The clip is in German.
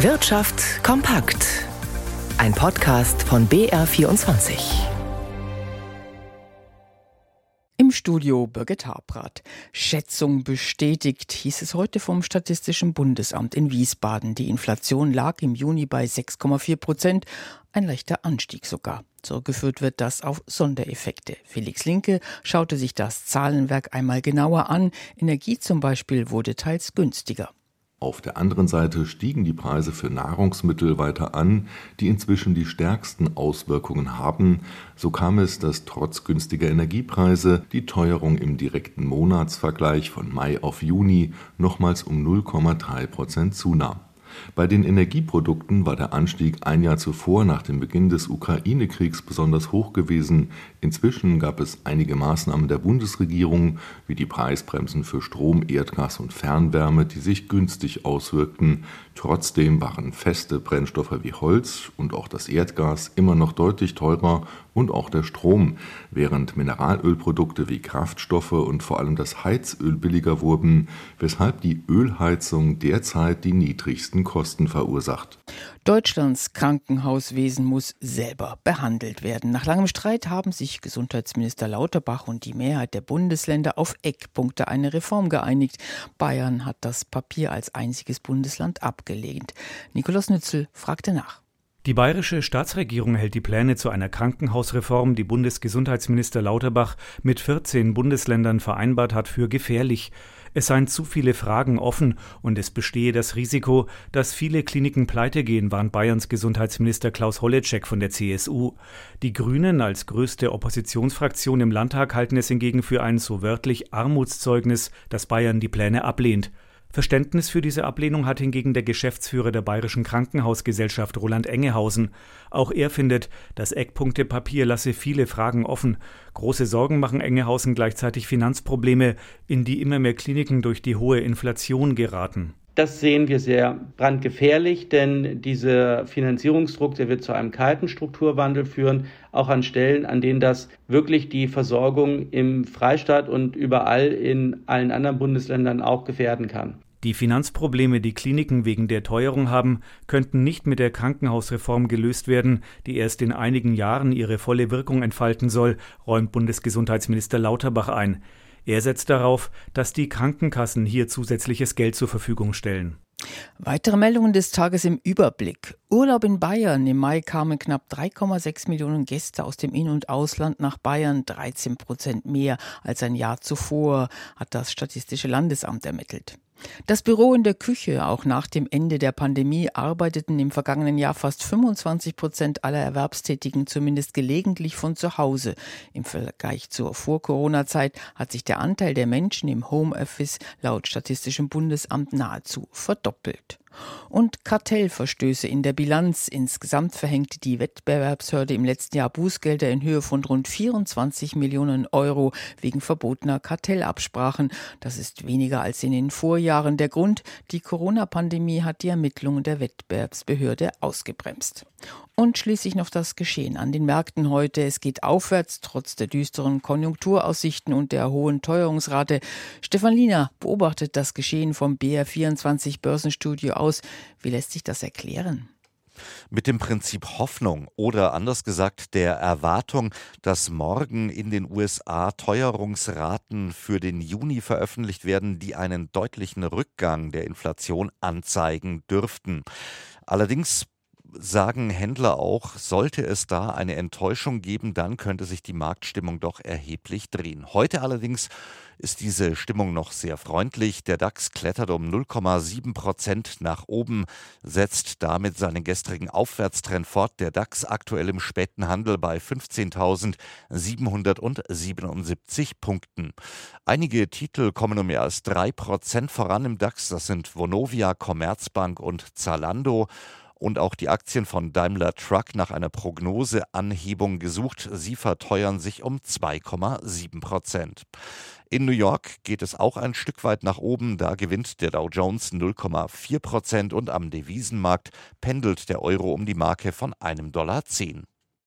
Wirtschaft kompakt. Ein Podcast von BR24. Im Studio Birgit Habrath. Schätzung bestätigt, hieß es heute vom Statistischen Bundesamt in Wiesbaden. Die Inflation lag im Juni bei 6,4 Prozent, ein leichter Anstieg sogar. Zurückgeführt wird das auf Sondereffekte. Felix Linke schaute sich das Zahlenwerk einmal genauer an. Energie zum Beispiel wurde teils günstiger. Auf der anderen Seite stiegen die Preise für Nahrungsmittel weiter an, die inzwischen die stärksten Auswirkungen haben. So kam es, dass trotz günstiger Energiepreise die Teuerung im direkten Monatsvergleich von Mai auf Juni nochmals um 0,3 Prozent zunahm. Bei den Energieprodukten war der Anstieg ein Jahr zuvor nach dem Beginn des Ukraine-Kriegs besonders hoch gewesen. Inzwischen gab es einige Maßnahmen der Bundesregierung, wie die Preisbremsen für Strom, Erdgas und Fernwärme, die sich günstig auswirkten. Trotzdem waren feste Brennstoffe wie Holz und auch das Erdgas immer noch deutlich teurer und auch der Strom, während Mineralölprodukte wie Kraftstoffe und vor allem das Heizöl billiger wurden, weshalb die Ölheizung derzeit die niedrigsten Kosten verursacht. Deutschlands Krankenhauswesen muss selber behandelt werden. Nach langem Streit haben sich Gesundheitsminister Lauterbach und die Mehrheit der Bundesländer auf Eckpunkte einer Reform geeinigt. Bayern hat das Papier als einziges Bundesland abgelehnt. Nikolaus Nützel fragte nach. Die bayerische Staatsregierung hält die Pläne zu einer Krankenhausreform, die Bundesgesundheitsminister Lauterbach mit 14 Bundesländern vereinbart hat, für gefährlich. Es seien zu viele Fragen offen und es bestehe das Risiko, dass viele Kliniken pleitegehen, warnt Bayerns Gesundheitsminister Klaus Holleczek von der CSU. Die Grünen als größte Oppositionsfraktion im Landtag halten es hingegen für ein so wörtlich Armutszeugnis, dass Bayern die Pläne ablehnt. Verständnis für diese Ablehnung hat hingegen der Geschäftsführer der Bayerischen Krankenhausgesellschaft Roland Engehausen. Auch er findet, das Eckpunktepapier lasse viele Fragen offen. Große Sorgen machen Engehausen gleichzeitig Finanzprobleme, in die immer mehr Kliniken durch die hohe Inflation geraten. Das sehen wir sehr brandgefährlich, denn dieser Finanzierungsdruck, der wird zu einem kalten Strukturwandel führen, auch an Stellen, an denen das wirklich die Versorgung im Freistaat und überall in allen anderen Bundesländern auch gefährden kann. Die Finanzprobleme, die Kliniken wegen der Teuerung haben, könnten nicht mit der Krankenhausreform gelöst werden, die erst in einigen Jahren ihre volle Wirkung entfalten soll, räumt Bundesgesundheitsminister Lauterbach ein. Er setzt darauf, dass die Krankenkassen hier zusätzliches Geld zur Verfügung stellen. Weitere Meldungen des Tages im Überblick. Urlaub in Bayern. Im Mai kamen knapp 3,6 Millionen Gäste aus dem In- und Ausland nach Bayern, 13 Prozent mehr als ein Jahr zuvor, hat das Statistische Landesamt ermittelt. Das Büro in der Küche, auch nach dem Ende der Pandemie, arbeiteten im vergangenen Jahr fast 25 Prozent aller Erwerbstätigen zumindest gelegentlich von zu Hause. Im Vergleich zur Vor-Corona-Zeit hat sich der Anteil der Menschen im Homeoffice laut Statistischem Bundesamt nahezu verdoppelt. Und Kartellverstöße in der Bilanz. Insgesamt verhängte die Wettbewerbshörde im letzten Jahr Bußgelder in Höhe von rund 24 Millionen Euro wegen verbotener Kartellabsprachen. Das ist weniger als in den Vorjahren. Der Grund, die Corona-Pandemie hat die Ermittlungen der Wettbewerbsbehörde ausgebremst. Und schließlich noch das Geschehen an den Märkten heute. Es geht aufwärts, trotz der düsteren Konjunkturaussichten und der hohen Teuerungsrate. Stefan Liener beobachtet das Geschehen vom BR24 Börsenstudio aus. Wie lässt sich das erklären? mit dem Prinzip Hoffnung oder anders gesagt der Erwartung, dass morgen in den USA Teuerungsraten für den Juni veröffentlicht werden, die einen deutlichen Rückgang der Inflation anzeigen dürften. Allerdings sagen Händler auch, sollte es da eine Enttäuschung geben, dann könnte sich die Marktstimmung doch erheblich drehen. Heute allerdings ist diese Stimmung noch sehr freundlich. Der DAX klettert um 0,7 Prozent nach oben, setzt damit seinen gestrigen Aufwärtstrend fort. Der DAX aktuell im späten Handel bei 15.777 Punkten. Einige Titel kommen um mehr als 3 Prozent voran im DAX. Das sind Vonovia, Commerzbank und Zalando und auch die Aktien von Daimler Truck nach einer Prognoseanhebung gesucht. Sie verteuern sich um 2,7 Prozent. In New York geht es auch ein Stück weit nach oben. Da gewinnt der Dow Jones 0,4 Prozent und am Devisenmarkt pendelt der Euro um die Marke von einem Dollar. 10.